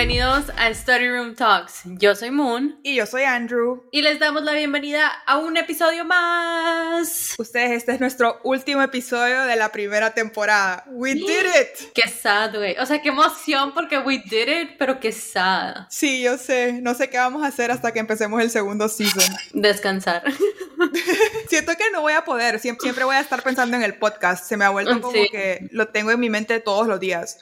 Bienvenidos a Study Room Talks. Yo soy Moon. Y yo soy Andrew. Y les damos la bienvenida a un episodio más. Ustedes, este es nuestro último episodio de la primera temporada. We did it. Qué sad, güey. O sea, qué emoción porque we did it, pero qué sad. Sí, yo sé. No sé qué vamos a hacer hasta que empecemos el segundo season. Descansar. Siento que no voy a poder. Siempre, siempre, voy a estar pensando en el podcast. Se me ha vuelto como que lo tengo en mi mente todos los días.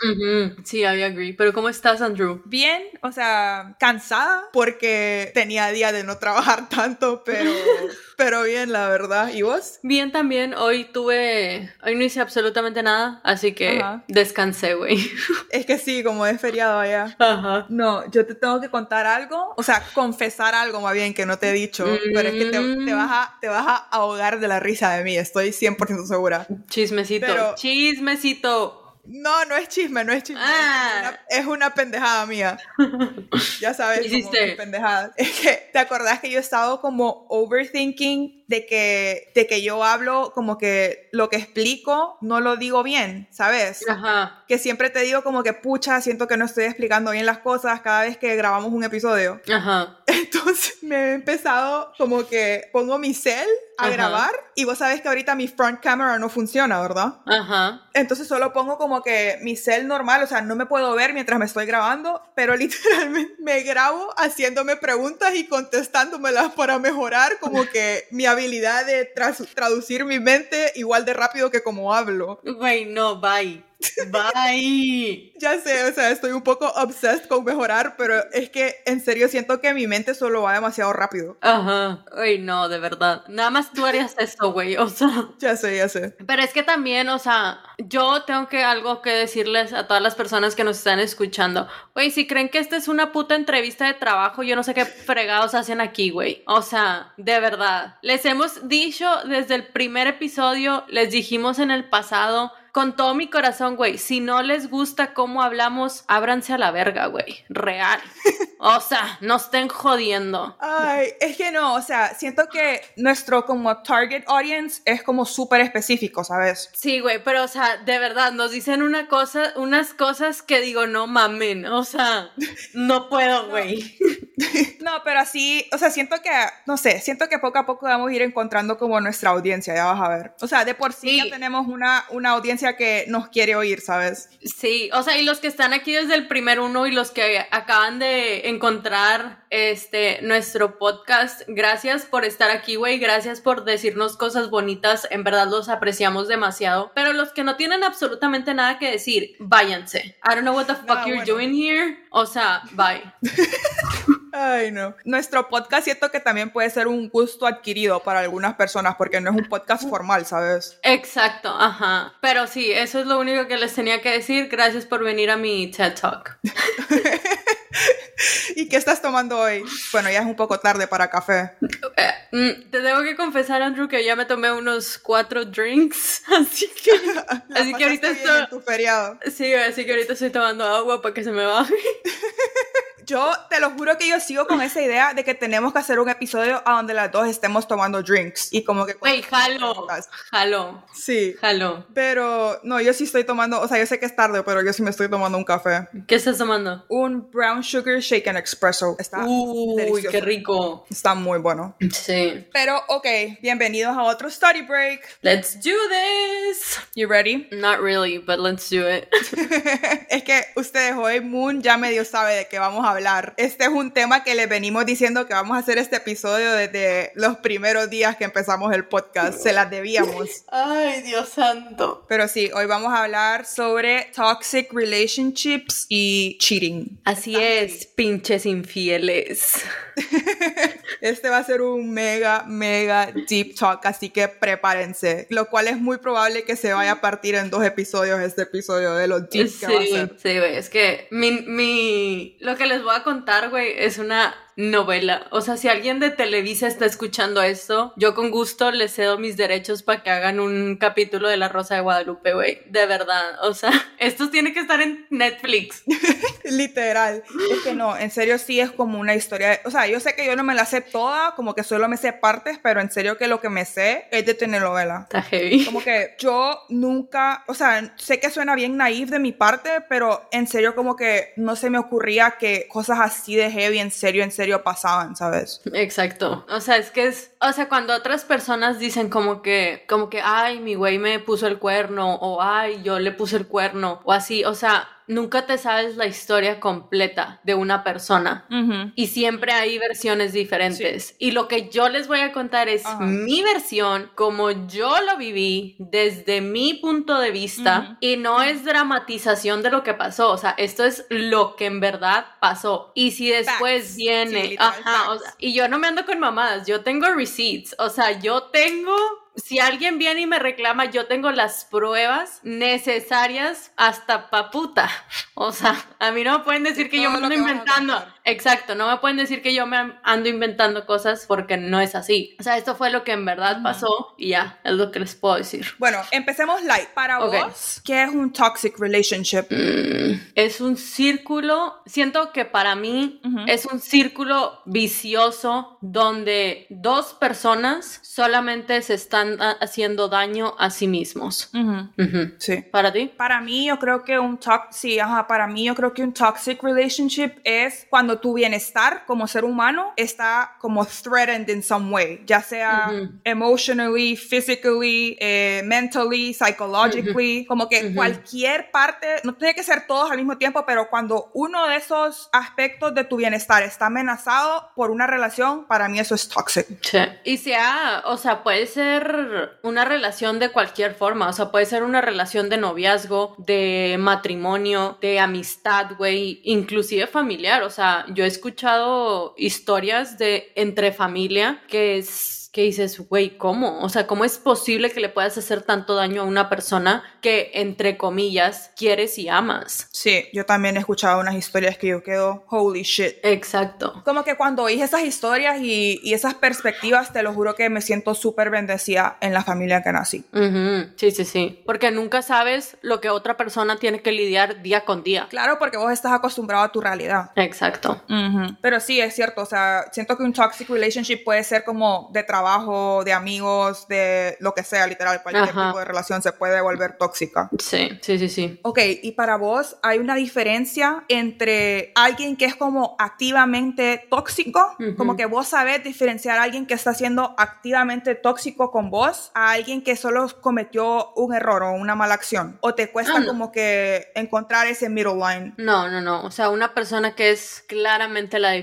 Sí, I agree. Pero ¿cómo estás, Andrew? Bien, o sea, cansada porque tenía día de no trabajar tanto, pero, pero bien, la verdad. ¿Y vos? Bien también. Hoy tuve, hoy no hice absolutamente nada, así que descansé, güey. Es que sí, como es feriado allá. Ajá. No, yo te tengo que contar algo, o sea, confesar algo más bien que no te he dicho, pero es que te, vas a, te vas a ahogar de la risa de mí, estoy 100% segura. Chismecito. Chismecito. No, no es chisme, no es chisme. Ah. Es, una, pendejada mía. ya sabes, como pendejada. Es que, ¿te acordás que yo he estado como overthinking de que, de que yo hablo como que lo que explico no lo digo bien, ¿sabes? Ajá. Que siempre te digo como que, pucha, siento que no estoy explicando bien las cosas cada vez que grabamos un episodio. Ajá. Entonces me he empezado como que pongo mi cel a grabar y vos sabés que ahorita mi front camera no funciona, ¿verdad? Ajá. Entonces solo pongo como que mi cel normal, o sea, no me puedo ver mientras me estoy grabando, pero literalmente me grabo haciéndome preguntas y contestándomelas para mejorar como que mi habilidad de traducir mi mente igual de rápido que como hablo. Güey, no, bye. Bye. ya sé, o sea, estoy un poco obsessed con mejorar, pero es que en serio siento que mi mente solo va demasiado rápido. Ajá. Ay, no, de verdad. Nada más tú harías esto, güey, o sea. Ya sé, ya sé. Pero es que también, o sea, yo tengo que algo que decirles a todas las personas que nos están escuchando. Güey, si creen que esta es una puta entrevista de trabajo, yo no sé qué fregados hacen aquí, güey. O sea, de verdad. Les hemos dicho desde el primer episodio, les dijimos en el pasado con todo mi corazón, güey, si no les gusta cómo hablamos, ábranse a la verga, güey. Real. O sea, no estén jodiendo. Ay, es que no, o sea, siento que nuestro como target audience es como súper específico, ¿sabes? Sí, güey, pero o sea, de verdad, nos dicen una cosa, unas cosas que digo, no mamen, o sea, no puedo, güey. No. pero así, o sea, siento que, no sé, siento que poco a poco vamos a ir encontrando como nuestra audiencia, ya vas a ver. O sea, de por sí, ya tenemos una, una audiencia que nos quiere oír, ¿sabes? Sí, o sea, y los que están aquí desde el primer uno y los que acaban de encontrar este nuestro podcast. Gracias por estar aquí, güey. Gracias por decirnos cosas bonitas. En verdad los apreciamos demasiado. Pero los que no tienen absolutamente nada que decir, váyanse. I don't know what the fuck you're doing here. O sea, bye. Ay, no. Nuestro podcast siento que también puede ser un gusto adquirido para algunas personas porque no es un podcast formal, ¿sabes? Exacto, ajá. Pero sí, eso es lo único que les tenía que decir. Gracias por venir a mi TED Talk. ¿Y qué estás tomando hoy? Bueno, ya es un poco tarde para café. Eh, mm, te tengo que confesar, Andrew, que ya me tomé unos cuatro drinks, así que, así que ahorita estoy... En tu feriado. Sí, así que ahorita estoy tomando agua para que se me baje. Yo te lo juro que yo sigo con esa idea de que tenemos que hacer un episodio a donde las dos estemos tomando drinks y como que... Wey, jalo, jalo. Sí. Jalo. Pero no, yo sí estoy tomando, o sea, yo sé que es tarde, pero yo sí me estoy tomando un café. ¿Qué estás tomando? Un brown sugar shaken espresso. Está Uy, qué rico. Está muy bueno. Sí. Pero, ok, bienvenidos a otro study break. Let's do this. You ready? Not really, but let's do it. es que ustedes hoy, Moon ya medio sabe de qué vamos a hablar. Este es un tema que les venimos diciendo que vamos a hacer este episodio desde los primeros días que empezamos el podcast. Se las debíamos. Ay, Dios santo. Pero sí, hoy vamos a hablar sobre toxic relationships y cheating. Así es, pinches infieles. Este va a ser un mega, mega deep talk, así que prepárense. Lo cual es muy probable que se vaya a partir en dos episodios este episodio de los deep que va a ser. Sí, es que mi, mi, lo que les voy a contar, güey, es una novela. O sea, si alguien de Televisa está escuchando esto, yo con gusto les cedo mis derechos para que hagan un capítulo de La Rosa de Guadalupe, güey. De verdad. O sea, esto tiene que estar en Netflix. Literal. Es que no, en serio sí es como una historia. O sea, yo sé que yo no me la sé toda, como que solo me sé partes, pero en serio que lo que me sé es de telenovela. Está heavy. Como que yo nunca, o sea, sé que suena bien naive de mi parte, pero en serio como que no se me ocurría que cosas así de heavy en serio, en serio pasaban, ¿sabes? Exacto. O sea, es que es, o sea, cuando otras personas dicen como que, como que, ay, mi güey me puso el cuerno, o ay, yo le puse el cuerno, o así, o sea, nunca te sabes la historia completa de una persona. Y siempre hay versiones diferentes. Y lo que yo les voy a contar es mi versión, como yo lo viví desde mi punto de vista. Y no es dramatización de lo que pasó, o sea, esto es lo que en verdad pasó. Y si después viene, ajá, y yo no me ando con mamadas, yo tengo receipts, o sea, yo tengo si alguien viene y me reclama, yo tengo las pruebas necesarias hasta paputa. O sea, a mí no me pueden decir que yo me ando inventando. Exacto, no me pueden decir que yo me ando inventando cosas porque no es así. O sea, esto fue lo que en verdad pasó y ya, es lo que les puedo decir. Bueno, empecemos light. Para vos, ¿qué es un toxic relationship? Mm, es un círculo, siento que para mí es un círculo vicioso donde dos personas solamente se están haciendo daño a sí mismos. Sí. ¿Para ti? Para mí yo creo que un sí, ajá, para mí yo creo que un toxic relationship es cuando tu bienestar como ser humano está como threatened in some way, ya sea emotionally, physically, eh, mentally, psychologically, como que cualquier parte, no tiene que ser todos al mismo tiempo, pero cuando uno de esos aspectos de tu bienestar está amenazado por una relación, para mí eso es toxic. Sí. Y sea, o sea, puede ser una relación de cualquier forma, o sea, puede ser una relación de noviazgo, de matrimonio, de amistad, güey, inclusive familiar, o sea, yo he escuchado historias de entre familia que es que dices, güey, ¿cómo? O sea, ¿cómo es posible que le puedas hacer tanto daño a una persona que, entre comillas, quieres y amas? Sí, yo también he escuchado unas historias que yo quedo, holy shit. Exacto. Como que cuando oí esas historias y, y esas perspectivas, te lo juro que me siento súper bendecida en la familia que nací. Sí, sí, sí. Porque nunca sabes lo que otra persona tiene que lidiar día con día. Claro, porque vos estás acostumbrado a tu realidad. Exacto. Pero sí, es cierto. O sea, siento que un toxic relationship puede ser como de trabajo trabajo, de amigos, de lo que sea, literal, cualquier tipo de relación se puede volver tóxica. Sí, sí, sí, sí. Ok, y para vos, ¿hay una diferencia entre alguien que es como activamente tóxico? Como que vos sabés diferenciar a alguien que está siendo activamente tóxico con vos a alguien que solo cometió un error o una mala acción. ¿O te cuesta ah, como que encontrar ese middle line? No, no, no. O sea, una persona que es claramente la,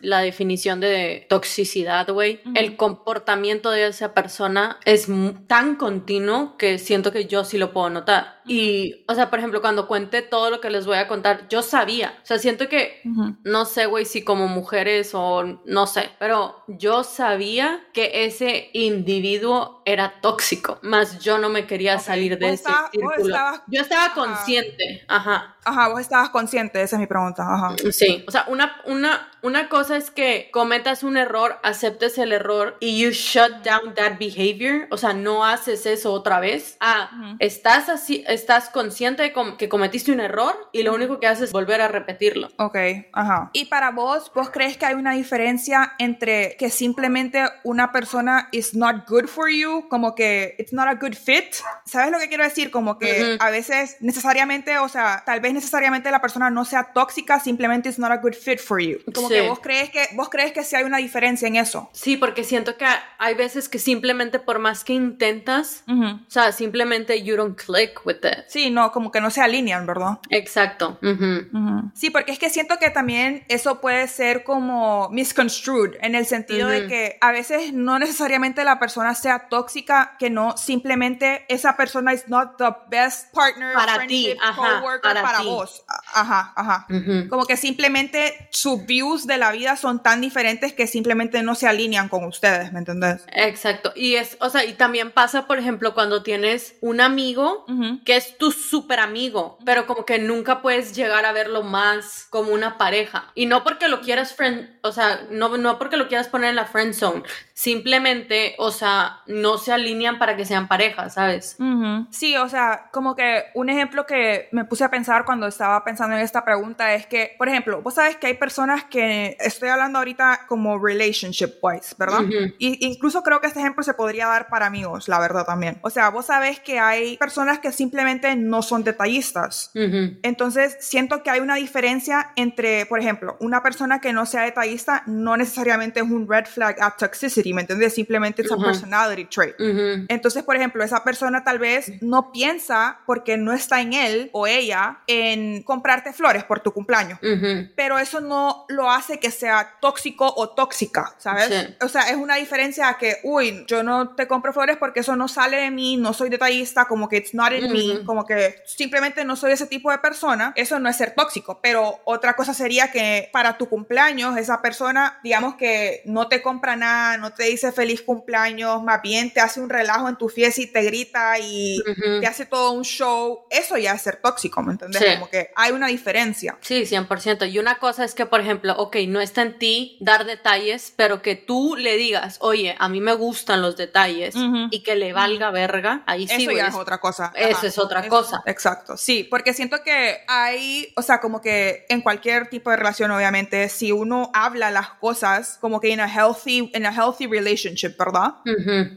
la definición de toxicidad, güey. El comportamiento comportamiento de esa persona es tan continuo que siento que yo sí lo puedo notar. Y, o sea, por ejemplo, cuando cuente todo lo que les voy a contar, yo sabía. O sea, siento que, no sé, güey, si como mujeres o no sé, pero yo sabía que ese individuo era tóxico, más yo no me quería salir de ese círculo. yo estaba consciente, ajá. Ajá, vos estabas consciente, esa es mi pregunta, ajá. Sí, o sea, una, una, una cosa es que cometas un error, aceptes el error y you shut down that behavior, o sea, no haces eso otra vez. Ah, estás así, estás consciente de que cometiste un error y lo único que haces es volver a repetirlo. Ok, ajá. Y para vos, ¿vos crees que hay una diferencia entre que simplemente una persona is not good for you, como que it's not a good fit? ¿Sabes lo que quiero decir? Como que a veces necesariamente, o sea, tal vez necesariamente la persona no sea tóxica, simplemente it's not a good fit for you. Como que vos crees que vos crees que sí hay una diferencia en eso. Sí, porque siento que hay veces que simplemente por más que intentas, o sea, simplemente you don't click with Sí, no, como que no se alinean, ¿verdad? Exacto. Sí, porque es que siento que también eso puede ser como misconstrued, en el sentido de que a veces no necesariamente la persona sea tóxica, que no, simplemente esa persona is not the best partner, para ti, ajá, para, vos. Ajá, ajá. Como que simplemente sus views de la vida son tan diferentes que simplemente no se alinean con ustedes, ¿me entendés? Exacto. Y es, o sea, y también pasa, por ejemplo, cuando tienes un amigo que es tu súper amigo, pero como que nunca puedes llegar a verlo más como una pareja. Y no porque lo quieras friend, o sea, no, no porque lo quieras poner en la friend zone, simplemente, o sea, no se alinean para que sean parejas, ¿sabes? Sí, o sea, como que un ejemplo que me puse a pensar cuando estaba pensando en esta pregunta es que, por ejemplo, vos sabes que hay personas que estoy hablando ahorita como relationship wise, ¿verdad? Y incluso creo que este ejemplo se podría dar para amigos, la verdad también. O sea, vos sabes que hay personas que simplemente no son detallistas. Entonces, siento que hay una diferencia entre, por ejemplo, una persona que no sea detallista no necesariamente es un red flag at toxicity, ¿me entiendes? Simplemente es un personality trait. Entonces, por ejemplo, esa persona tal vez no piensa porque no está en él o ella en comprarte flores por tu cumpleaños. Pero eso no lo hace que sea tóxico o tóxica, ¿sabes? O sea, es una diferencia a que, uy, yo no te compro flores porque eso no sale de mí, no soy detallista, como que it's not in me, como que simplemente no soy ese tipo de persona. Eso no es ser tóxico, pero otra cosa sería que para tu cumpleaños esa persona, digamos que no te compra nada, no te dice feliz cumpleaños, más bien te hace un relajo en tu fiesta y te grita y te hace todo un show. Eso ya es ser tóxico, ¿me entiendes? Como que hay una diferencia. Sí, 100%. Y una cosa es que, por ejemplo, ok, no está en ti dar detalles, pero que tú le digas, oye, a mí me gustan los detalles y que le valga verga, ahí sí. Eso ya es otra cosa. Eso es otra cosa. Exacto, sí, porque siento que hay, o sea, como que en cualquier tipo de relación, obviamente, si uno habla las cosas como que en a healthy, in a healthy relationship, ¿verdad?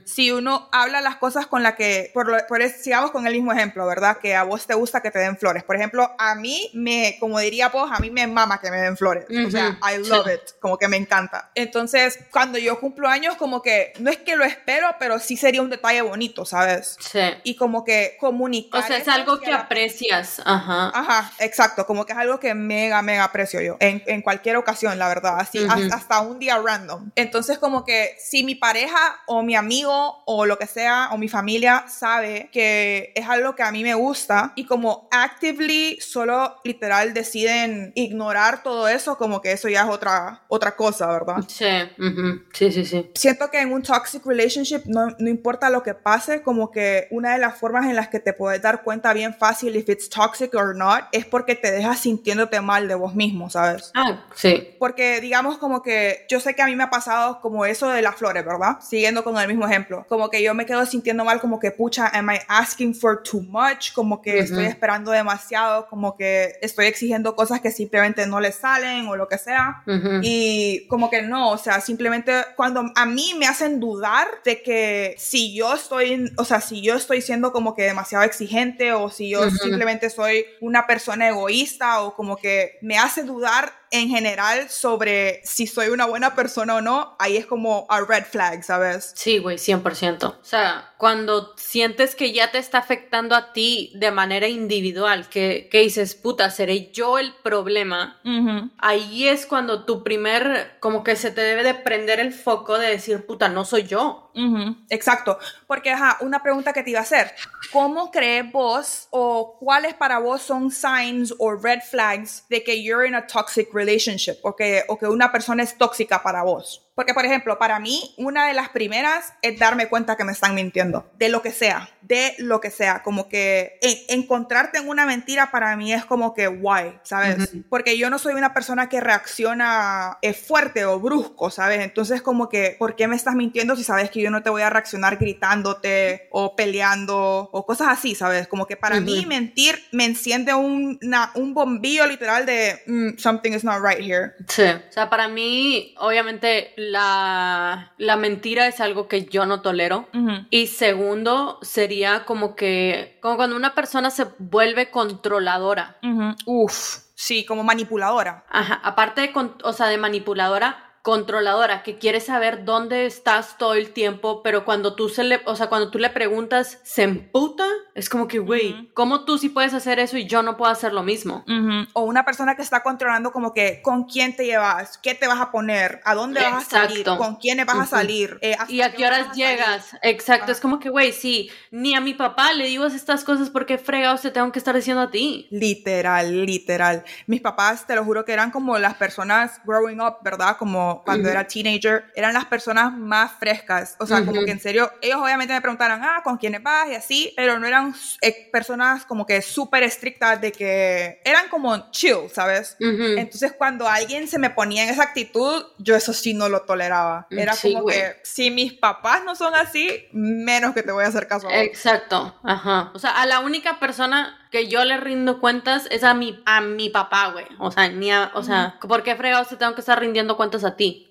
Si uno habla las cosas con la que, por, lo, por sigamos con el mismo ejemplo, ¿verdad? Que a vos te gusta que te den flores. Por ejemplo, a mí me, como diría vos, a mí me mama que me den flores. O sea, I love it, como que me encanta. Entonces, cuando yo cumplo años, como que no es que lo espero, pero sí sería un detalle bonito, ¿sabes? Sí. Y como que comunicar. O sea, es algo que aprecias. Ajá. Ajá, exacto. Como que es algo que mega, mega aprecio yo. En, en cualquier ocasión, la verdad. Así, hasta un día random. Entonces, como que si mi pareja o mi amigo o lo que sea, o mi familia sabe que es algo que a mí me gusta y como actively solo literal deciden ignorar todo eso, como que eso ya es otra, otra cosa, ¿verdad? Sí, sí, sí, sí. Siento que en un toxic relationship no, no importa lo que pase, como que una de las formas en las que te puedes dar cuenta bien fácil if it's toxic or not es porque te dejas sintiéndote mal de vos mismo, ¿sabes? Ah, sí. Porque digamos como que yo sé que a mí me ha pasado como eso de las flores, ¿verdad? Siguiendo con el mismo ejemplo. Como que yo me quedo sintiendo mal como que pucha, am I asking for too much? Como que estoy esperando demasiado, como que estoy exigiendo cosas que simplemente no le salen o lo que sea. Y como que no, o sea, simplemente cuando a mí me hacen dudar de que si yo estoy, o sea, si yo estoy siendo como que demasiado exigente o si yo simplemente soy una persona egoísta o como que me hace dudar en general sobre si soy una buena persona o no, ahí es como a red flag, ¿sabes? Sí, güey, 100%. O sea, cuando sientes que ya te está afectando a ti de manera individual, que, que dices, puta, seré yo el problema, ahí es cuando tu primer, como que se te debe de prender el foco de decir, puta, no soy yo. Exacto, porque ajá, una pregunta que te iba a hacer, ¿cómo crees vos o cuáles para vos son signs o red flags de que you're in a toxic relationship o que, o que una persona es tóxica para vos? Porque, por ejemplo, para mí, una de las primeras es darme cuenta que me están mintiendo, de lo que sea, de lo que sea. Como que encontrarte en una mentira para mí es como que guay, ¿sabes? Porque yo no soy una persona que reacciona eh, fuerte o brusco, ¿sabes? Entonces, como que, ¿por qué me estás mintiendo si sabes que yo no te voy a reaccionar gritándote o peleando o cosas así, ¿sabes? Como que para mí mentir me enciende un, un bombillo literal de mm, something is not right here. Sí. O sea, para mí, obviamente, la, la mentira es algo que yo no tolero. Y segundo, sería como que, como cuando una persona se vuelve controladora. Uf, sí, como manipuladora. Ajá, aparte de, o sea, de manipuladora, controladora, que quiere saber dónde estás todo el tiempo, pero cuando tú se le, o sea, cuando tú le preguntas, se emputa, es como que, güey, ¿cómo tú sí puedes hacer eso y yo no puedo hacer lo mismo? O una persona que está controlando como que con quién te llevas, qué te vas a poner, a dónde vas a salir, con quiénes vas a salir. Eh, y a qué horas llegas. Exacto, es como que, güey, sí, ni a mi papá le digo estas cosas porque fregados te tengo que estar diciendo a ti. Literal, literal. Mis papás, te lo juro que eran como las personas growing up, ¿verdad? Como como cuando era teenager, eran las personas más frescas. O sea, como que en serio, ellos obviamente me preguntaron, ah, ¿con quiénes vas? Y así, pero no eran eh, personas como que súper estrictas de que eran como chill, ¿sabes? Entonces, cuando alguien se me ponía en esa actitud, yo eso sí no lo toleraba. Mm, era como que si mis papás no son así, menos que te voy a hacer caso. Exacto, ajá. O sea, a la única persona que yo le rindo cuentas es a mi, a mi papá, güey. O sea, ni a, o sea, ¿por qué fregados te tengo que estar rindiendo cuentas a ti?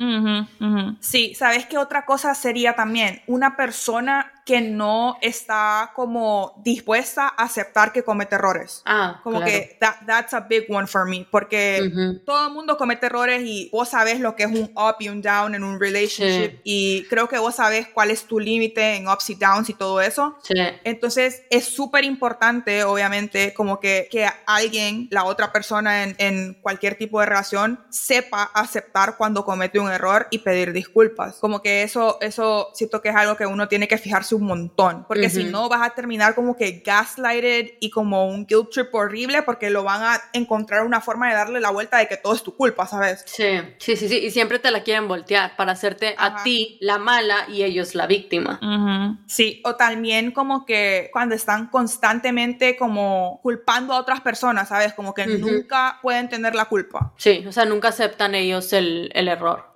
Sí, ¿sabes qué otra cosa sería también? Una persona que no está como dispuesta a aceptar que comete errores. Ah, como que that's a big one for me, porque todo el mundo comete errores y vos sabes lo que es un up y un down en un relationship y creo que vos sabes cuál es tu límite en ups y downs y todo eso. Sí. Entonces es súper importante, obviamente, como que, que alguien, la otra persona en, en cualquier tipo de relación, sepa aceptar cuando comete un error y pedir disculpas. Como que eso, eso siento que es algo que uno tiene que fijarse un montón, porque si no vas a terminar como que gaslighted y como un guilt trip horrible porque lo van a encontrar una forma de darle la vuelta de que todo es tu culpa, ¿sabes? Sí, sí, sí, sí, y siempre te la quieren voltear para hacerte a ti la mala y ellos la víctima. Sí, o también como que cuando están constantemente como culpando a otras personas, ¿sabes? Como que nunca pueden tener la culpa. Sí, o sea, nunca aceptan ellos el, el error.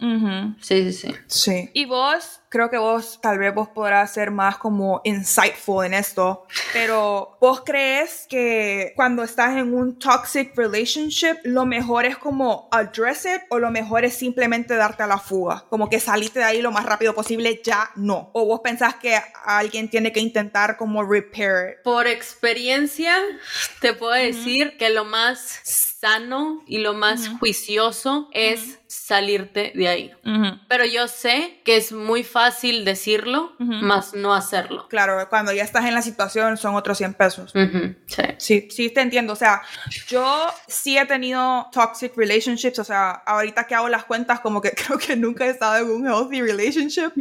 Sí, sí, sí. Sí. ¿Y vos creo que vos tal vez vos podrás ser más como insightful en esto, pero vos crees que cuando estás en un toxic relationship, lo mejor es como address it o lo mejor es simplemente darte a la fuga, como que saliste de ahí lo más rápido posible, ya no. O vos pensás que alguien tiene que intentar como repair it. Por experiencia, te puedo decir que lo más sano y lo más juicioso es salirte de ahí. Pero yo sé que es muy fácil decirlo, más no hacerlo. Claro, cuando ya estás en la situación son otros 100 pesos. sí. sí. Sí, te entiendo. O sea, yo sí he tenido toxic relationships. O sea, ahorita que hago las cuentas, como que creo que nunca he estado en un healthy relationship.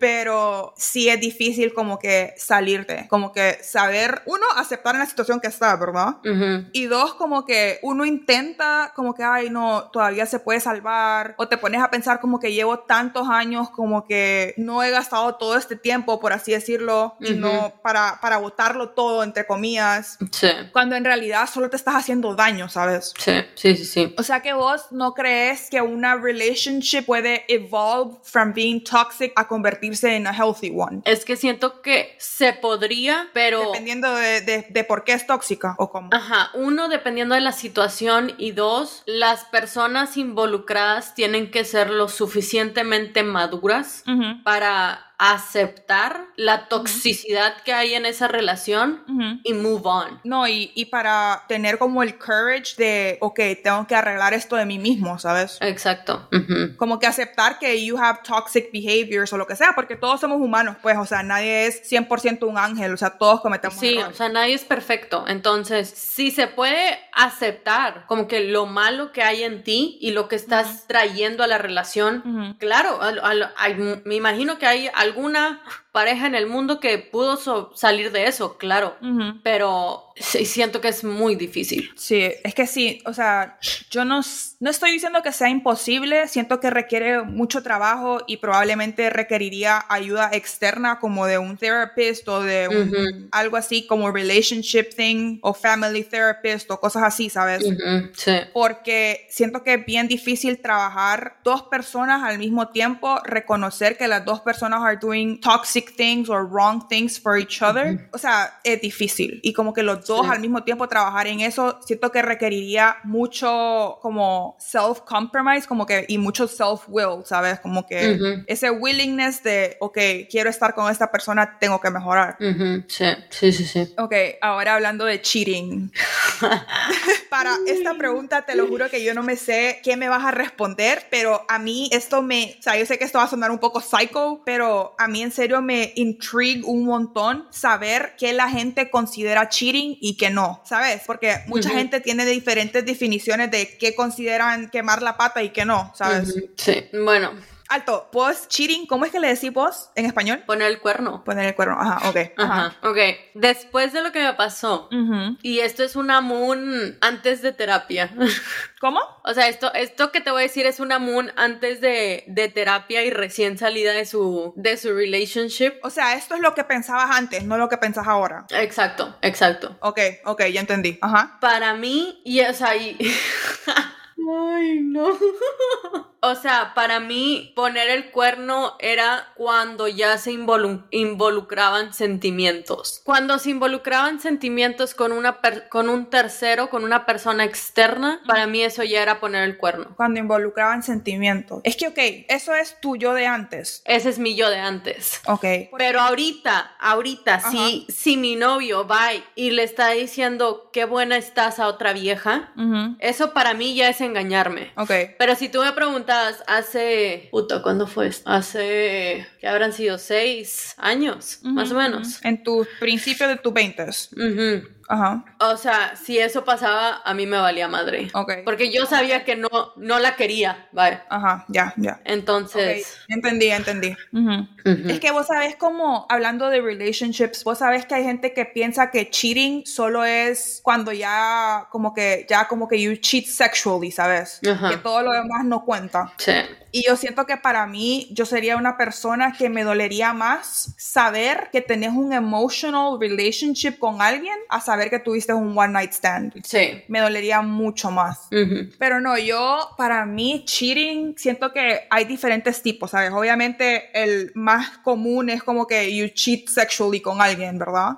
Pero sí es difícil como que salirte. Como que saber, uno, aceptar en la situación que está, ¿verdad? Y dos, como que uno intenta como que, ay, no, todavía se puede salvar, o te pones a pensar como que llevo tantos años, como que no he gastado todo este tiempo, por así decirlo, y no para, para botarlo todo, entre comillas. Sí. Cuando en realidad solo te estás haciendo daño, ¿sabes? Sí, sí, sí, sí. O sea que vos no crees que una relationship puede evolve from being toxic a convertirse en a healthy one. Es que siento que se podría, pero... Dependiendo de, de, de por qué es tóxica o cómo. Ajá, uno, dependiendo de la situación y dos, las personas involucradas tienen que ser lo suficientemente maduras para aceptar la toxicidad que hay en esa relación y move on. No, y, y, para tener como el courage de, ok, tengo que arreglar esto de mí mismo, ¿sabes? Exacto. Como que aceptar que you have toxic behaviors o lo que sea, porque todos somos humanos, pues, o sea, nadie es 100% un ángel, o sea, todos cometemos Sí, o sea, nadie es perfecto. Entonces, si se puede aceptar como que lo malo que hay en ti y lo que estás trayendo a la relación, claro, me imagino que hay alguna pareja en el mundo que pudo salir de eso, claro, pero siento que es muy difícil. Sí, es que sí, o sea, yo no, no estoy diciendo que sea imposible, siento que requiere mucho trabajo y probablemente requeriría ayuda externa como de un therapist o de algo así como relationship thing o family therapist o cosas así, ¿sabes? Sí. Porque siento que es bien difícil trabajar dos personas al mismo tiempo, reconocer que las dos personas are doing toxic things or wrong things for each other. O sea, es difícil. Y como que los dos al mismo tiempo trabajar en eso, siento que requeriría mucho como self-compromise, como que, y mucho self-will, ¿sabes? Como que ese willingness de, ok, quiero estar con esta persona, tengo que mejorar. Sí, sí, sí, sí. Ok, ahora hablando de cheating. Para esta pregunta, te lo juro que yo no me sé qué me vas a responder, pero a mí esto me, o sea, yo sé que esto va a sonar un poco psycho, pero a mí en serio me intrigue un montón saber qué la gente considera cheating y qué no, ¿sabes? Porque mucha gente tiene diferentes definiciones de qué consideran quemar la pata y qué no, ¿sabes? Sí, bueno. Alto, post cheating, ¿cómo es que le decís vos en español? Poner el cuerno. Poner el cuerno, ajá, ok. Ajá, ok. Después de lo que me pasó, y esto es una moon antes de terapia. ¿Cómo? O sea, esto, esto que te voy a decir es una moon antes de, de terapia y recién salida de su, de su relationship. O sea, esto es lo que pensabas antes, no lo que pensás ahora. Exacto, exacto. Ok, ok, ya entendí. Ajá. Para mí, y es ahí. Ay, no. o sea, para mí poner el cuerno era cuando ya se involucraban sentimientos. Cuando se involucraban sentimientos con, una con un tercero, con una persona externa, para mí eso ya era poner el cuerno. Cuando involucraban sentimientos. Es que, ok, eso es tu yo de antes. Ese es mi yo de antes. Ok. Pero ahorita, ahorita, si, si mi novio va y le está diciendo qué buena estás a otra vieja, eso para mí ya es engañarme. Ok. Pero si tú me preguntas hace. Puta, ¿cuándo fue esto? Hace. que habrán sido seis años, más o menos. En tus principios de tus veintes. Ajá. O sea, si eso pasaba, a mí me valía madre. Ok. Porque yo sabía que no, no la quería, ¿vale? Ajá, ya, ya. Entonces. Entendí, entendí. Es que vos sabés como, hablando de relationships, vos sabés que hay gente que piensa que cheating solo es cuando ya, como que, ya como que you cheat sexually, ¿sabes? Que todo lo demás no cuenta. Sí. Y yo siento que para mí, yo sería una persona que me dolería más saber que tenés un emotional relationship con alguien a saber que tuviste un one night stand. Sí. Me dolería mucho más. Pero no, yo, para mí, cheating, siento que hay diferentes tipos, ¿sabes? Obviamente, el más común es como que you cheat sexually con alguien, ¿verdad?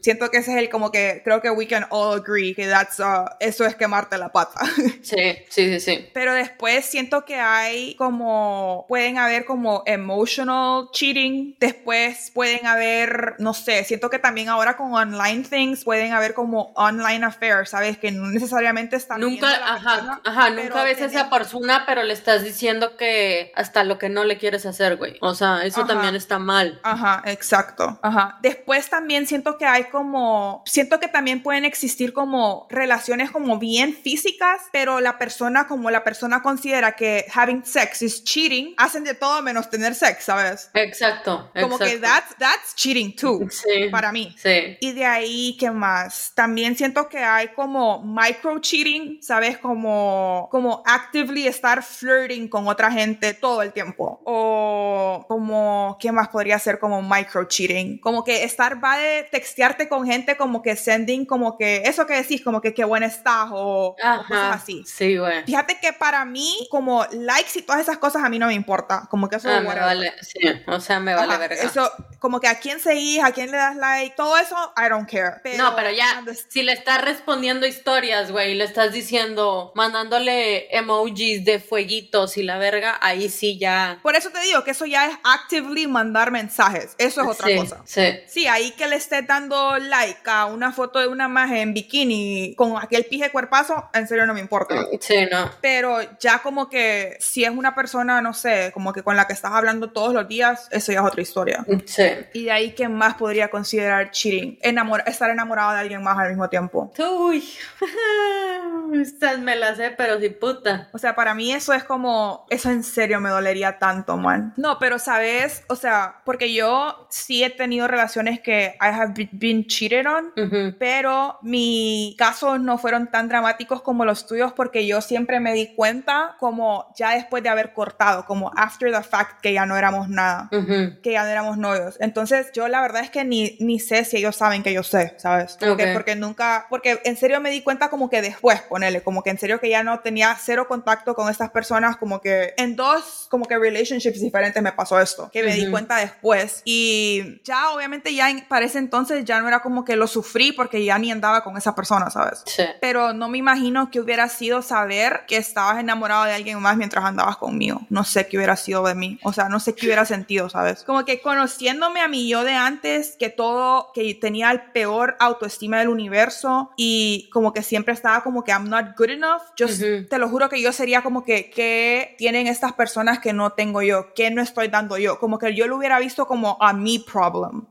Siento que ese es el como que, creo que we can all agree que that's, uh, eso es quemarte la pata. sí, sí, sí, sí. Pero después siento que hay como pueden haber como emotional cheating, después pueden haber, no sé, siento que también ahora con online things pueden haber como online affairs, ¿sabes? Que no necesariamente están... Nunca, ajá, ajá, nunca ves a esa persona, pero le estás diciendo que hasta lo que no le quieres hacer, güey. O sea, eso también está mal. Ajá, exacto. Ajá. Después también siento que hay como, siento que también pueden existir como relaciones como bien físicas, pero la persona como la persona considera que having sex cheating, hacen de todo menos tener sex, ¿sabes? Exacto. Como que that's, that's cheating too, sí, para mí. Sí. Y de ahí, ¿qué más? También siento que hay como micro cheating, ¿sabes? Como, como actively estar flirting con otra gente todo el tiempo. O como, ¿qué más podría ser como micro cheating? Como que estar, va de textearte con gente como que sending, como que eso que decís, como que qué buena estás o, cosas así. Sí, güey. Fíjate que para mí, como likes y todas esas cosas a mí no me importa. Como que eso ah, me vale, sí, o sea, me vale verga. Eso, como que a quién seguís, a quién le das like, todo eso, I don't care. no, pero ya, si le estás respondiendo historias, güey, le estás diciendo, mandándole emojis de fueguitos y la verga, ahí sí ya. Por eso te digo que eso ya es actively mandar mensajes. Eso es otra cosa. Sí. Sí, ahí que le estés dando like a una foto de una imagen en bikini con aquel pije cuerpazo, en serio no me importa. Sí, no. Pero ya como que si es una persona, no sé, como que con la que estás hablando todos los días, eso ya es otra historia. Sí. Y de ahí, ¿qué más podría considerar cheating? Enamor estar enamorado de alguien más al mismo tiempo. Uy, estas me las sé, pero sí puta. O sea, para mí eso es como, eso en serio me dolería tanto, man. No, pero sabes, o sea, porque yo sí he tenido relaciones que I have been cheated on, pero mis casos no fueron tan dramáticos como los tuyos porque yo siempre me di cuenta como ya después de haber cortado, como after the fact que ya no éramos nada, que ya no éramos novios. Entonces yo la verdad es que ni, ni sé si ellos saben que yo sé, ¿sabes? Porque, porque nunca, porque en serio me di cuenta como que después, ponele, como que en serio que ya no tenía cero contacto con estas personas, como que en dos, como que relationships diferentes me pasó esto, que me di cuenta después. Y ya obviamente ya para ese entonces ya no era como que lo sufrí porque ya ni andaba con esa persona, ¿sabes? Sí. Pero no me imagino que hubiera sido saber que estabas enamorado de alguien más mientras andabas conmigo. No sé qué hubiera sido de mí. O sea, no sé qué hubiera sentido, ¿sabes? Como que conociéndome a mí yo de antes que todo, que tenía el peor autoestima del universo y como que siempre estaba como que I'm not good enough. Yo te lo juro que yo sería como que, ¿qué tienen estas personas que no tengo yo? ¿Qué no estoy dando yo? Como que yo lo hubiera visto como a mi problem.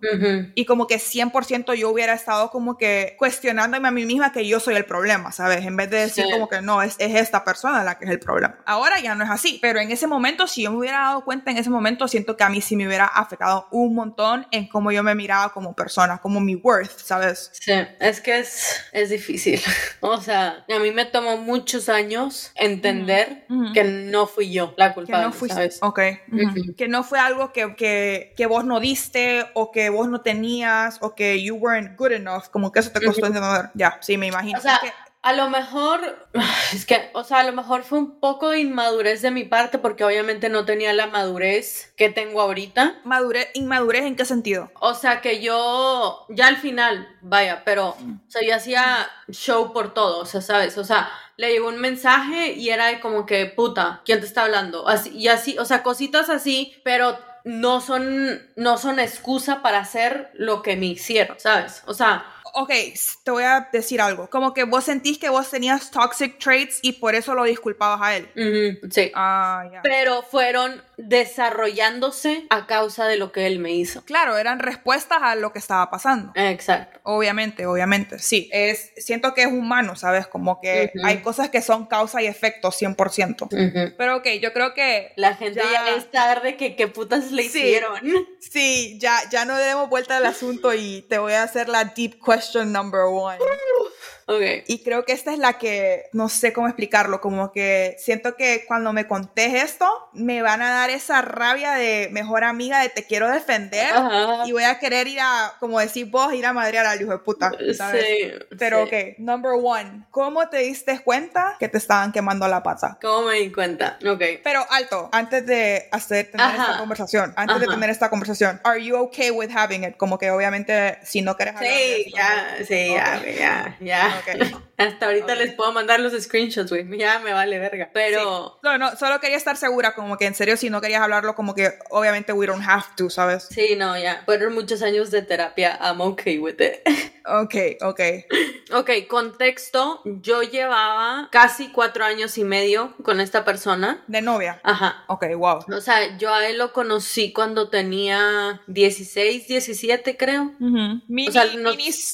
Y como que 100% yo hubiera estado como que cuestionándome a mí misma que yo soy el problema, ¿sabes? En vez de decir como que no, es, es esta persona la que es el problema. Ahora ya no es así, pero en ese momento, si yo me hubiera dado cuenta en ese momento, siento que a mí sí me hubiera afectado un montón en cómo yo me miraba como persona, como mi worth, ¿sabes? Sí, es que es, es difícil. o sea, a mí me tomó muchos años entender que no fui yo la culpable, que no fui, ¿sabes? Ok. Que no fue algo que, que, que, vos no diste o que vos no tenías o que you weren't good enough, como que eso te costó entender. Ya, sí, me imagino. O sea, a lo mejor, es que, o sea, a lo mejor fue un poco de inmadurez de mi parte porque obviamente no tenía la madurez que tengo ahorita. Madurez, inmadurez en qué sentido? O sea, que yo, ya al final, vaya, pero, o sea, yo hacía show por todo, o sea, ¿sabes? O sea, le llegó un mensaje y era como que, puta, ¿quién te está hablando? Así, y así, o sea, cositas así, pero no son, no son excusa para hacer lo que me hicieron, ¿sabes? O sea, ok, te voy a decir algo. Como que vos sentís que vos tenías toxic traits y por eso lo disculpabas a él. sí. Ah, ya. Pero fueron desarrollándose a causa de lo que él me hizo. Claro, eran respuestas a lo que estaba pasando. Exacto. Obviamente, obviamente. Sí, es, siento que es humano, ¿sabes? Como que hay cosas que son causa y efecto 100%. Pero ok, yo creo que... La gente ya, es tarde que qué putas le hicieron. Sí, ya, ya no demos vuelta al asunto y te voy a hacer la deep question number one. Okay. Y creo que esta es la que, no sé cómo explicarlo, como que siento que cuando me contés esto, me van a dar esa rabia de mejor amiga de te quiero defender y voy a querer ir a, como decís vos, ir a madrear al hijo de puta, ¿sabes? Sí, Pero ok, number one, ¿cómo te diste cuenta que te estaban quemando la pata? ¿Cómo me di cuenta? Ok. Pero alto, antes de hacer, tener esta conversación, antes de tener esta conversación, ¿are you okay with having it? Como que obviamente si no quieres hablar Sí, ya, sí, ya, ya, ya. Yeah. Okay. Hasta ahorita les puedo mandar los screenshots, güey. Ya me vale verga. Pero. No, no, solo quería estar segura, como que en serio, si no querías hablarlo, como que obviamente we don't have to, ¿sabes? Sí, no, ya. Fueron muchos años de terapia. I'm okay with it. Ok, ok. Ok, contexto. Yo llevaba casi cuatro años y medio con esta persona. ¿De novia? Ajá. Ok, wow. O sea, yo a él lo conocí cuando tenía 16, 17, creo. mini,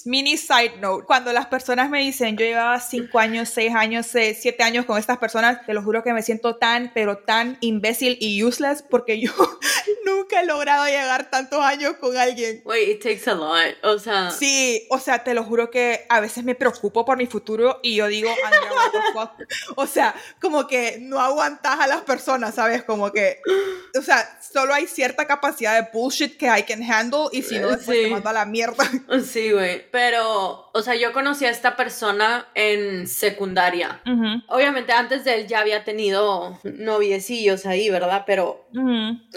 mini, side note. Cuando las personas me dicen, yo llevaba cinco años, seis años, siete años con estas personas, te lo juro que me siento tan, pero tan imbécil y useless porque yo nunca he logrado llegar tantos años con alguien. Wait, it takes a lot. O sea. Sí, o sea, te lo juro que a veces me preocupo por mi futuro y yo digo, o sea, como que no aguantas a las personas, ¿sabes? Como que, o sea, solo hay cierta capacidad de bullshit que I can handle y si no, después te mando a la mierda. Sí, güey. Pero, o sea, yo conocí a esta persona en secundaria. Obviamente, antes de él ya había tenido noviecillos ahí, ¿verdad? Pero,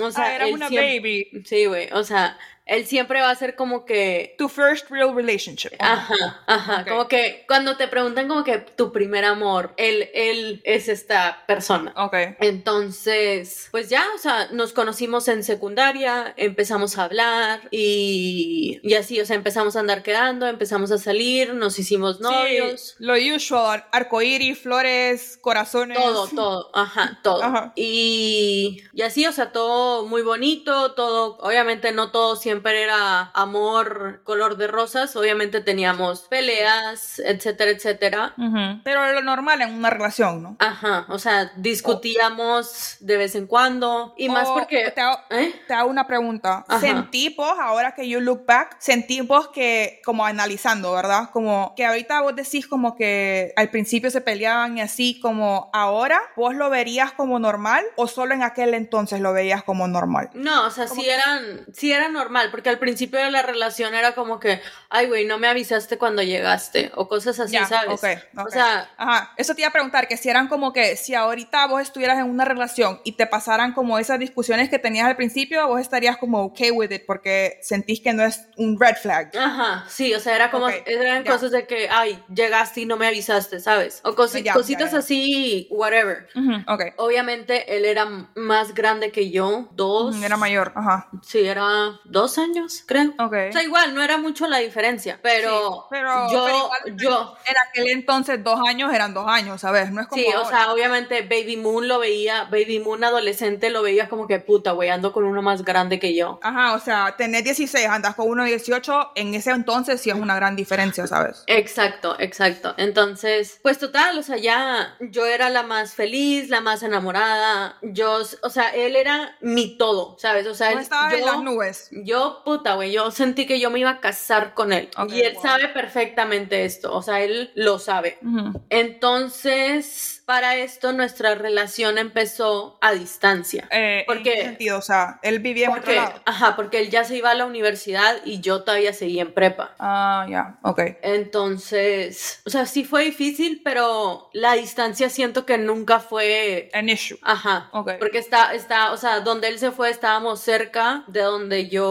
o sea, ah, era una baby. Sí, güey. O sea, él siempre va a ser como que... Tu first real relationship. Ajá, ajá. Como que cuando te preguntan como que tu primer amor, él, él es esta persona. Ok. Entonces, pues ya, o sea, nos conocimos en secundaria, empezamos a hablar y, y así, o sea, empezamos a andar quedando, empezamos a salir, nos hicimos novios. lo usual, arcoíris, flores, corazones. Todo, todo, ajá, todo. Ajá. Y, y así, o sea, todo muy bonito, todo, obviamente no todo siempre siempre era amor color de rosas. Obviamente teníamos peleas, etcétera, etcétera. Pero lo normal en una relación, ¿no? Ajá, o sea, discutíamos de vez en cuando. Y más porque... Te hago, ¿eh? te hago una pregunta. Sentí vos, ahora que you look back, sentí vos que, como analizando, ¿verdad? Como que ahorita vos decís como que al principio se peleaban y así, como ahora, ¿vos lo verías como normal o solo en aquel entonces lo veías como normal? No, o sea, sí eran, sí era normal porque al principio de la relación era como que, ay, güey, no me avisaste cuando llegaste, o cosas así, ¿sabes? O sea, ajá, eso te iba a preguntar, que si eran como que, si ahorita vos estuvieras en una relación y te pasaran como esas discusiones que tenías al principio, vos estarías como okay with it, porque sentís que no es un red flag. Ajá, sí, o sea, era como, eran cosas de que, ay, llegaste y no me avisaste, ¿sabes? O cositas así, whatever. okay. Obviamente él era más grande que yo, dos. Era mayor, ajá. Sí, era dos dos años, creo. Ok. O sea, igual, no era mucho la diferencia, pero, pero yo, pero igual, yo, En aquel entonces, dos años eran dos años, ¿sabes? No es como Sí, o sea, obviamente Baby Moon lo veía, Baby Moon adolescente lo veía como que puta, güey, ando con uno más grande que yo. Ajá, o sea, tener 16, andas con uno de 18, en ese entonces sí es una gran diferencia, ¿sabes? Exacto, exacto. Entonces, pues total, o sea, ya yo era la más feliz, la más enamorada. Yo, o sea, él era mi todo, ¿sabes? O sea, No él- estabas yo, en las nubes. yo, puta, güey, yo sentí que yo me iba a casar con él. Y él wow. sabe perfectamente esto, o sea, él lo sabe. Entonces, para esto nuestra relación empezó a distancia. Eh, ¿Por ¿En qué? sentido? O sea, él vivía en otro Porque, lado. ajá, porque él ya se iba a la universidad y yo todavía seguía en prepa. Ah, ya, ok. Entonces, o sea, sí fue difícil, pero la distancia siento que nunca fue... An issue. Ajá. Ok. Porque está, está, o sea, donde él se fue estábamos cerca de donde yo,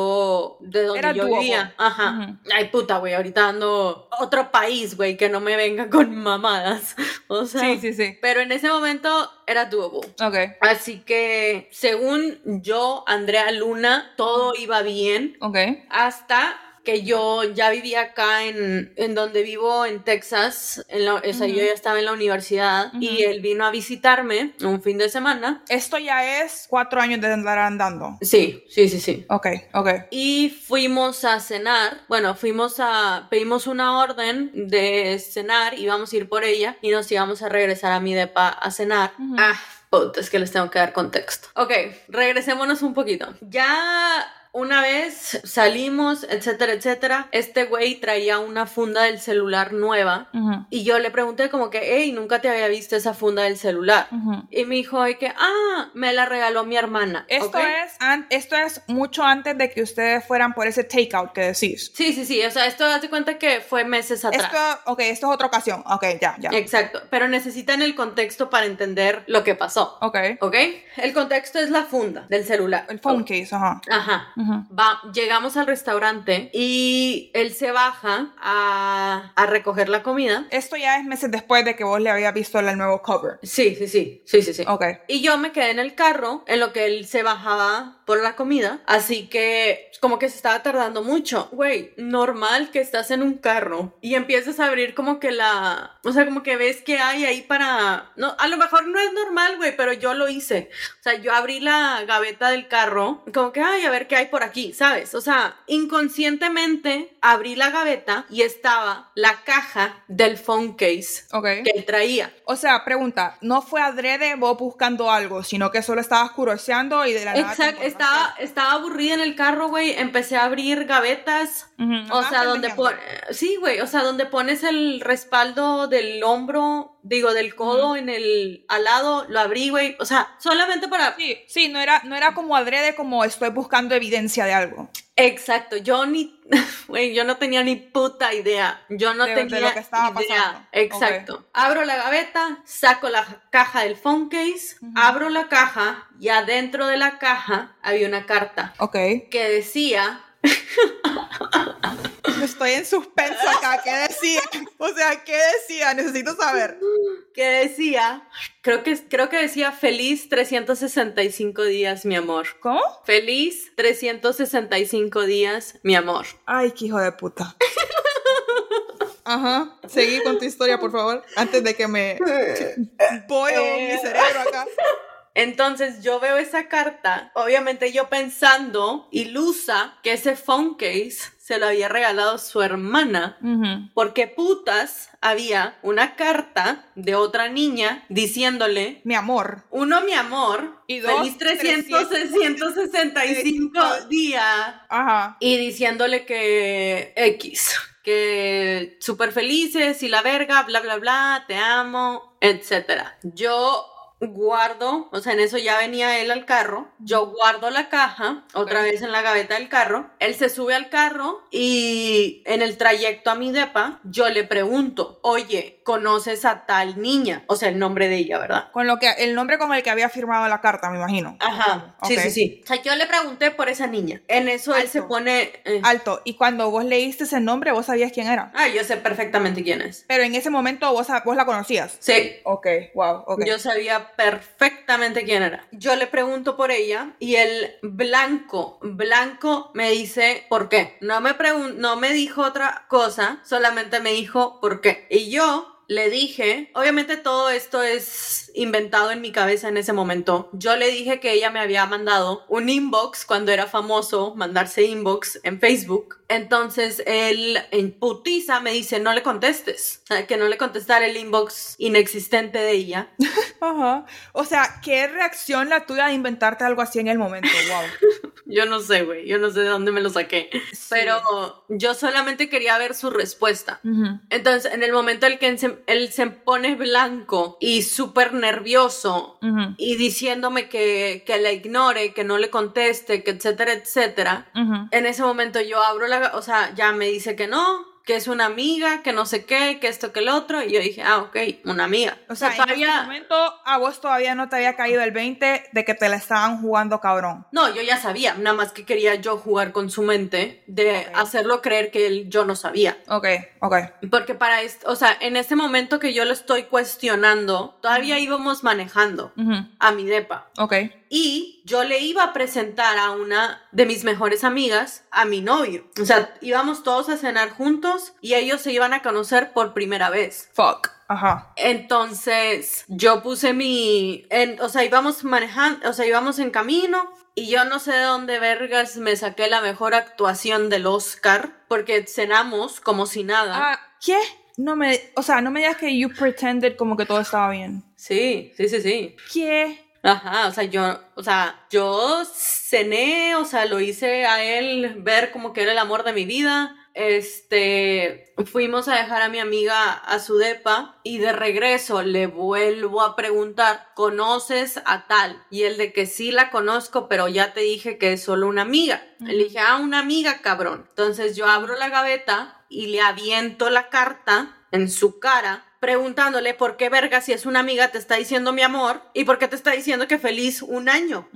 de donde Era yo vivía. Ajá. Ay, puta, güey, ahorita ando otro país, güey, que no me venga con mamadas. O sea, Sí, sí, sí. pero en ese momento era doable. Ok, Así que, según yo, Andrea Luna, todo iba bien ok. hasta que yo ya vivía acá en, en donde vivo, en Texas. En la, o sea, yo ya estaba en la universidad y él vino a visitarme un fin de semana. Esto ya es cuatro años de andar andando. Sí, sí, sí, sí. Ok, ok. Y fuimos a cenar, bueno, fuimos a, pedimos una orden de cenar, íbamos a ir por ella y nos íbamos a regresar a mi depa a cenar. Ujú. Ah, puta, es que les tengo que dar contexto. Ok, regresémonos un poquito. Ya una vez salimos, etcétera, etcétera, este güey traía una funda del celular nueva y yo le pregunté como que, hey, nunca te había visto esa funda del celular. Y me dijo que, ah, me la regaló mi hermana. Esto, es an- esto es mucho antes de que ustedes fueran por ese takeout que decís. Sí, sí, sí, o sea, esto date cuenta que fue meses atrás. Esto, ok, esto es otra ocasión. Ok, ya, ya. Exacto, pero necesitan el contexto para entender lo que pasó. Ok. ¿Ok? El contexto es la funda del celular. El phone case, ajá. Ajá. Va, llegamos al restaurante y él se baja a, a recoger la comida. Esto ya es meses después de que vos le habías visto el nuevo cover. Sí, sí, sí, sí, sí, sí. Ok. Y yo me quedé en el carro en lo que él se bajaba por la comida. Así que como que se estaba tardando mucho. Güey, normal que estás en un carro y empiezas a abrir como que la... O sea, como que ves que hay ahí para... No, a lo mejor no es normal, güey, pero yo lo hice. O sea, yo abrí la gaveta del carro, como que, ay, a ver qué hay por aquí, ¿sabes? O sea, inconscientemente abrí la gaveta y estaba la caja del phone case que él traía. O sea, pregunta, no fue adrede vos buscando algo, sino que solo estabas curioseando y de la Exacto, estaba, estaba aburrida en el carro, güey. Empecé a abrir gavetas. O ajá, sea, donde sí, güey, o sea, donde pones el respaldo del hombro, digo, del codo en el al lado, lo abrí, güey. O sea, solamente para Sí, sí, no era, no era como adrede, como estoy buscando evidencia de algo. Exacto, yo ni, güey, yo no tenía ni puta idea. Yo no De- de tenía lo que estaba idea. pasando. Exacto. Abro la gaveta, saco la caja del phone case, abro la caja y adentro de la caja había una carta Ok. que decía Estoy en suspenso acá. ¿Qué decía? O sea, ¿qué decía? Necesito saber. que decía, creo que, creo que decía feliz 365 días, mi amor. ¿Cómo? Feliz 365 días, mi amor. Ay, qué hijo de puta. Ajá. Seguí con tu historia, por favor. Antes de que me pollo Eh. mi cerebro acá. Entonces yo veo esa carta, obviamente yo pensando, ilusa, que ese phone case se lo había regalado su hermana. Porque putas había una carta de otra niña diciéndole Mi amor. uno, mi amor, Y dos, feliz 300, 365 días. Ajá. Y diciéndole que X, que súper felices y la verga, bla, bla, bla, te amo, etcétera. Yo guardo, o sea, en eso ya venía él al carro, yo guardo la caja otra vez en la gaveta del carro, él se sube al carro y en el trayecto a mi depa, yo le pregunto, oye, ¿conoces a tal niña? O sea, el nombre de ella, ¿verdad? Con lo que, el nombre con el que había firmado la carta, me imagino. Ajá, sí, sí, sí. O sea, yo le pregunté por esa niña. En eso él se pone... eh, Alto. Y cuando vos leíste ese nombre, vos sabías quién era. Ah, yo sé perfectamente quién es. Pero en ese momento vos, vos la conocías. Sí, Ok, wow, ok. yo sabía perfectamente quién era. Yo le pregunto por ella y el blanco, blanco me dice por qué. No me, no me dijo otra cosa, solamente me dijo por qué. Y yo le dije, obviamente todo esto es inventado en mi cabeza en ese momento. Yo le dije que ella me había mandado un inbox cuando era famoso mandarse inbox en Facebook. Entonces él en putiza me dice, no le contestes. Que no le contestara el inbox inexistente de ella. Ajá. O sea, ¿qué reacción la tuya de inventarte algo así en el momento? Wow. yo no sé, güey. Yo no sé de dónde me lo saqué. Pero yo solamente quería ver su respuesta. Entonces, en el momento en el que él se pone blanco y súper nervioso y diciéndome que, que le ignore, que no le conteste, que etcétera, etcétera, en ese momento yo abro la, o sea, ya me dice que no, que es una amiga, que no sé qué, que esto, que el otro. Y yo dije, ah, ok, una amiga. O sea, en ese momento a vos todavía no te había caído el 20 de que te la estaban jugando cabrón. No, yo ya sabía, nada más que quería yo jugar con su mente, de hacerlo creer que él, yo no sabía. Ok, ok. Porque para esto, o sea, en ese momento que yo lo estoy cuestionando, todavía íbamos manejando a mi depa. Ok y yo le iba a presentar a una de mis mejores amigas a mi novio. O sea, íbamos todos a cenar juntos y ellos se iban a conocer por primera vez. Fuck. Ajá. Entonces, yo puse mi, en, o sea, íbamos manejando, o sea, íbamos en camino y yo no sé de dónde vergas me saqué la mejor actuación del Oscar porque cenamos como si nada. Ah, ¿qué? No me, o sea, no me digas que you pretended como que todo estaba bien. Sí, sí, sí, sí. ¿Qué? Ajá, o sea, yo, o sea, yo cené, o sea, lo hice a él ver como que era el amor de mi vida. Este, fuimos a dejar a mi amiga a su depa y de regreso le vuelvo a preguntar, ¿conoces a tal? Y el de que sí la conozco, pero ya te dije que es solo una amiga. Le dije, ah, una amiga, cabrón. Entonces yo abro la gaveta y le aviento la carta en su cara preguntándole por qué verga si es una amiga te está diciendo mi amor y por qué te está diciendo que feliz un año.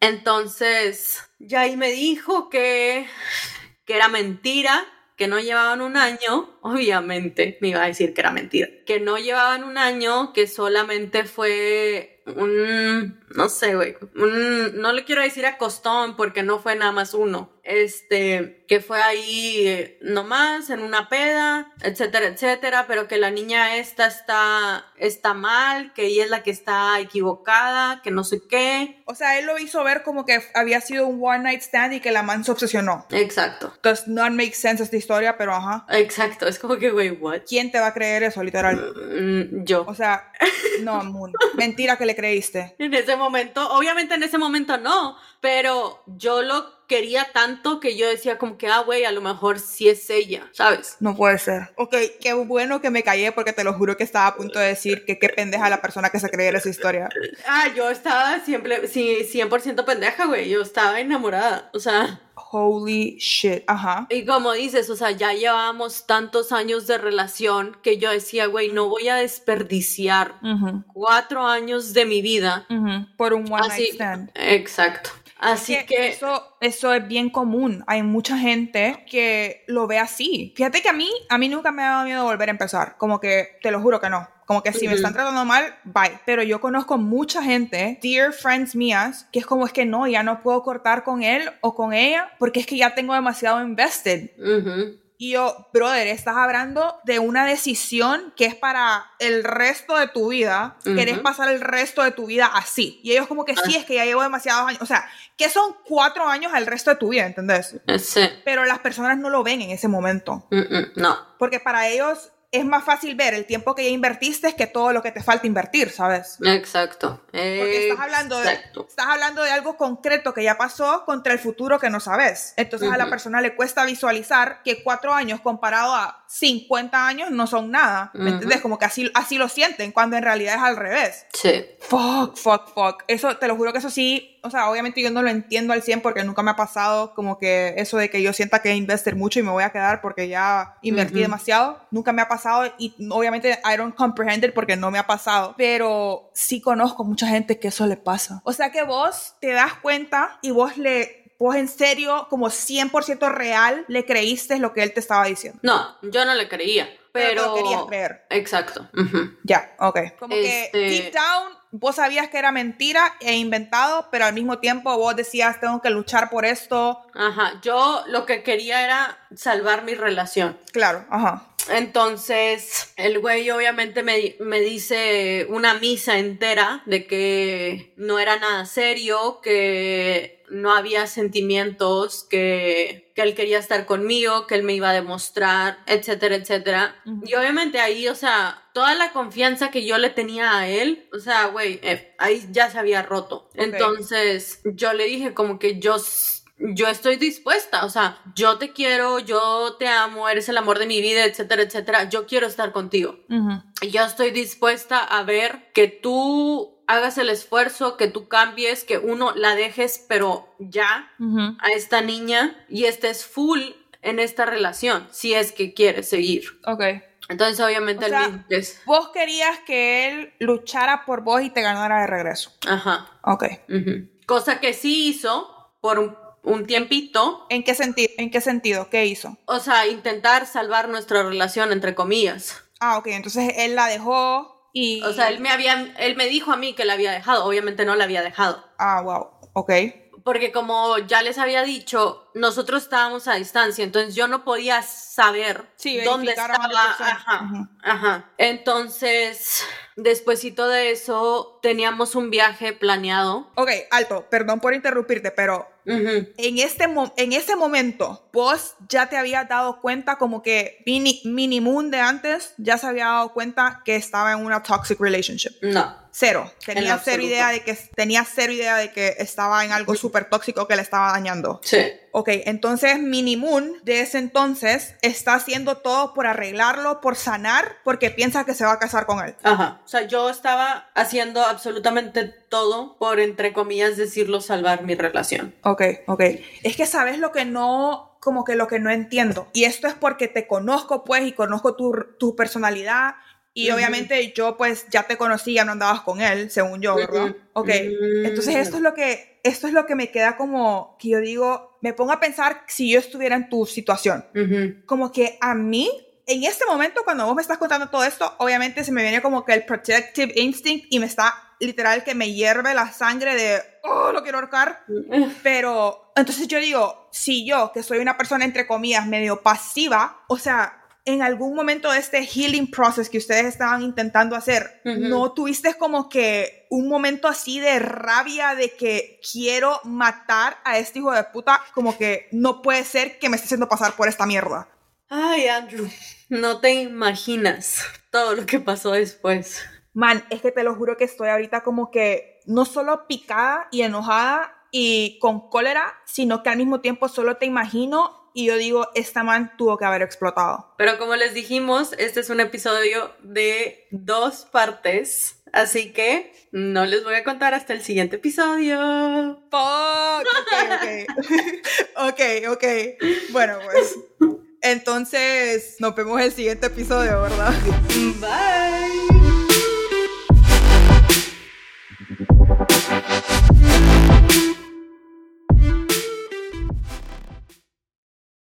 Entonces, ya ahí me dijo que, que era mentira, que no llevaban un año, obviamente me iba a decir que era mentira, que no llevaban un año, que solamente fue un, no sé, güey, no le quiero decir acostón porque no fue nada más uno, este, que fue ahí eh, nomás en una peda, etcétera, etcétera, pero que la niña esta está, está mal, que ella es la que está equivocada, que no sé qué. O sea, él lo hizo ver como que había sido un one night stand y que la man se obsesionó. Exacto. Does not make sense esta historia, pero ajá. Exacto, es como que, güey, what? ¿Quién te va a creer eso, literal? Mm, yo. O sea, no, mentira que le creíste. En ese momento, obviamente en ese momento no, pero yo lo quería tanto que yo decía como que, ah, güey, a lo mejor sí es ella, ¿sabes? No puede ser. Ok, qué bueno que me callé porque te lo juro que estaba a punto de decir que qué pendeja la persona que se creyera esa historia. Ah, yo estaba siempre, sí, 100% pendeja, güey. Yo estaba enamorada, o sea... Holy shit, ajá. Y como dices, o sea, ya llevábamos tantos años de relación que yo decía, güey, no voy a desperdiciar cuatro años de mi vida por un one night stand. Exacto. Así que, Eso, eso es bien común. Hay mucha gente que lo ve así. Fíjate que a mí, a mí nunca me ha dado miedo volver a empezar. Como que, te lo juro que no. Como que si me están tratando mal, bye. Pero yo conozco mucha gente, dear friends mías, que es como es que no, ya no puedo cortar con él o con ella porque es que ya tengo demasiado invested. Y yo, brother, estás hablando de una decisión que es para el resto de tu vida. Querés pasar el resto de tu vida así. Y ellos como que sí, ah. es que ya llevo demasiados años. O sea, que son cuatro años al resto de tu vida, ¿entendés? Sí. Pero las personas no lo ven en ese momento. no. Porque para ellos es más fácil ver el tiempo que ya invertiste que todo lo que te falta invertir, ¿sabes? Exacto. Porque estás hablando, de, estás hablando de algo concreto que ya pasó contra el futuro que no sabes. Entonces a la persona le cuesta visualizar que cuatro años comparado a 50 años no son nada. ¿Me entiendes? Como que así, así lo sienten, cuando en realidad es al revés. Sí. Fuck, fuck, fuck. Eso, te lo juro que eso sí o sea, obviamente yo no lo entiendo al 100 porque nunca me ha pasado como que eso de que yo sienta que investir mucho y me voy a quedar porque ya invertí demasiado. Nunca me ha pasado y obviamente I don't comprehend it porque no me ha pasado. Pero sí conozco mucha gente que eso le pasa. O sea que vos te das cuenta y vos le vos en serio, como 100% real, le creíste lo que él te estaba diciendo. No, yo no le creía. Pero, pero querías creer. Exacto. Ya, ok. Como que este deep down vos sabías que era mentira e inventado, pero al mismo tiempo vos decías, tengo que luchar por esto. Ajá, yo lo que quería era salvar mi relación. Claro, ajá. Entonces, el güey obviamente me, me, dice una misa entera de que no era nada serio, que no había sentimientos, que, que él quería estar conmigo, que él me iba a demostrar, etcétera, etcétera. Y obviamente ahí, o sea, toda la confianza que yo le tenía a él, o sea, güey, eh, ahí ya se había roto. Entonces, yo le dije como que yo yo estoy dispuesta, o sea, yo te quiero, yo te amo, eres el amor de mi vida, etcétera, etcétera, yo quiero estar contigo. Y yo estoy dispuesta a ver que tú hagas el esfuerzo, que tú cambies, que uno la dejes, pero ya a esta niña y estés full en esta relación, si es que quieres seguir. Ok. Entonces, obviamente, el Vos querías que él luchara por vos y te ganara de regreso. Ajá. Ok. Cosa que sí hizo por un un tiempito. ¿En qué sentido? ¿En qué sentido? ¿Qué hizo? O sea, intentar salvar nuestra relación entre comillas. Ah, ok, entonces él la dejó y O sea, él me había él me dijo a mí que la había dejado, obviamente no la había dejado. Ah, wow. Ok. Porque como ya les había dicho, nosotros estábamos a distancia, entonces yo no podía saber dónde estaba. Ajá, ajá. Entonces, despuésito de eso, teníamos un viaje planeado. Ok, alto, perdón por interrumpirte, pero en, este en ese momento, vos ya te habías dado cuenta como que Mini, Mini Moon de antes ya se había dado cuenta que estaba en una toxic relationship. No. Cero. Tenía cero idea de que tenía cero idea de que estaba en algo súper tóxico que le estaba dañando. Sí. Ok, entonces Mini Moon de ese entonces está haciendo todo por arreglarlo, por sanar, porque piensa que se va a casar con él. Ajá. O sea, yo estaba haciendo absolutamente todo por, entre comillas, decirlo, salvar mi relación. Ok, ok. Es que sabes lo que no, como que lo que no entiendo. Y esto es porque te conozco, pues, y conozco tu, tu personalidad y obviamente yo pues ya te conocía, no andabas con él, según yo, ¿verdad? Ok, entonces esto es lo que, esto es lo que me queda como, que yo digo, me pongo a pensar si yo estuviera en tu situación. Como que a mí, en este momento, cuando vos me estás contando todo esto, obviamente se me viene como que el protective instinct y me está literal que me hierve la sangre de, oh, lo quiero ahorcar. Pero entonces yo digo, si yo, que soy una persona entre comillas medio pasiva, o sea, en algún momento de este healing process que ustedes estaban intentando hacer, ¿no tuviste como que un momento así de rabia de que quiero matar a este hijo de puta? Como que no puede ser que me esté haciendo pasar por esta mierda. Ay, Andrew, no te imaginas todo lo que pasó después. Man, es que te lo juro que estoy ahorita como que no solo picada y enojada y con cólera, sino que al mismo tiempo solo te imagino y yo digo, esta man tuvo que haber explotado. Pero como les dijimos, este es un episodio de dos partes, así que no les voy a contar hasta el siguiente episodio. Fuck. Ok, ok. ok, ok. Bueno, pues. Entonces, nos vemos en el siguiente episodio, ¿verdad? Bye.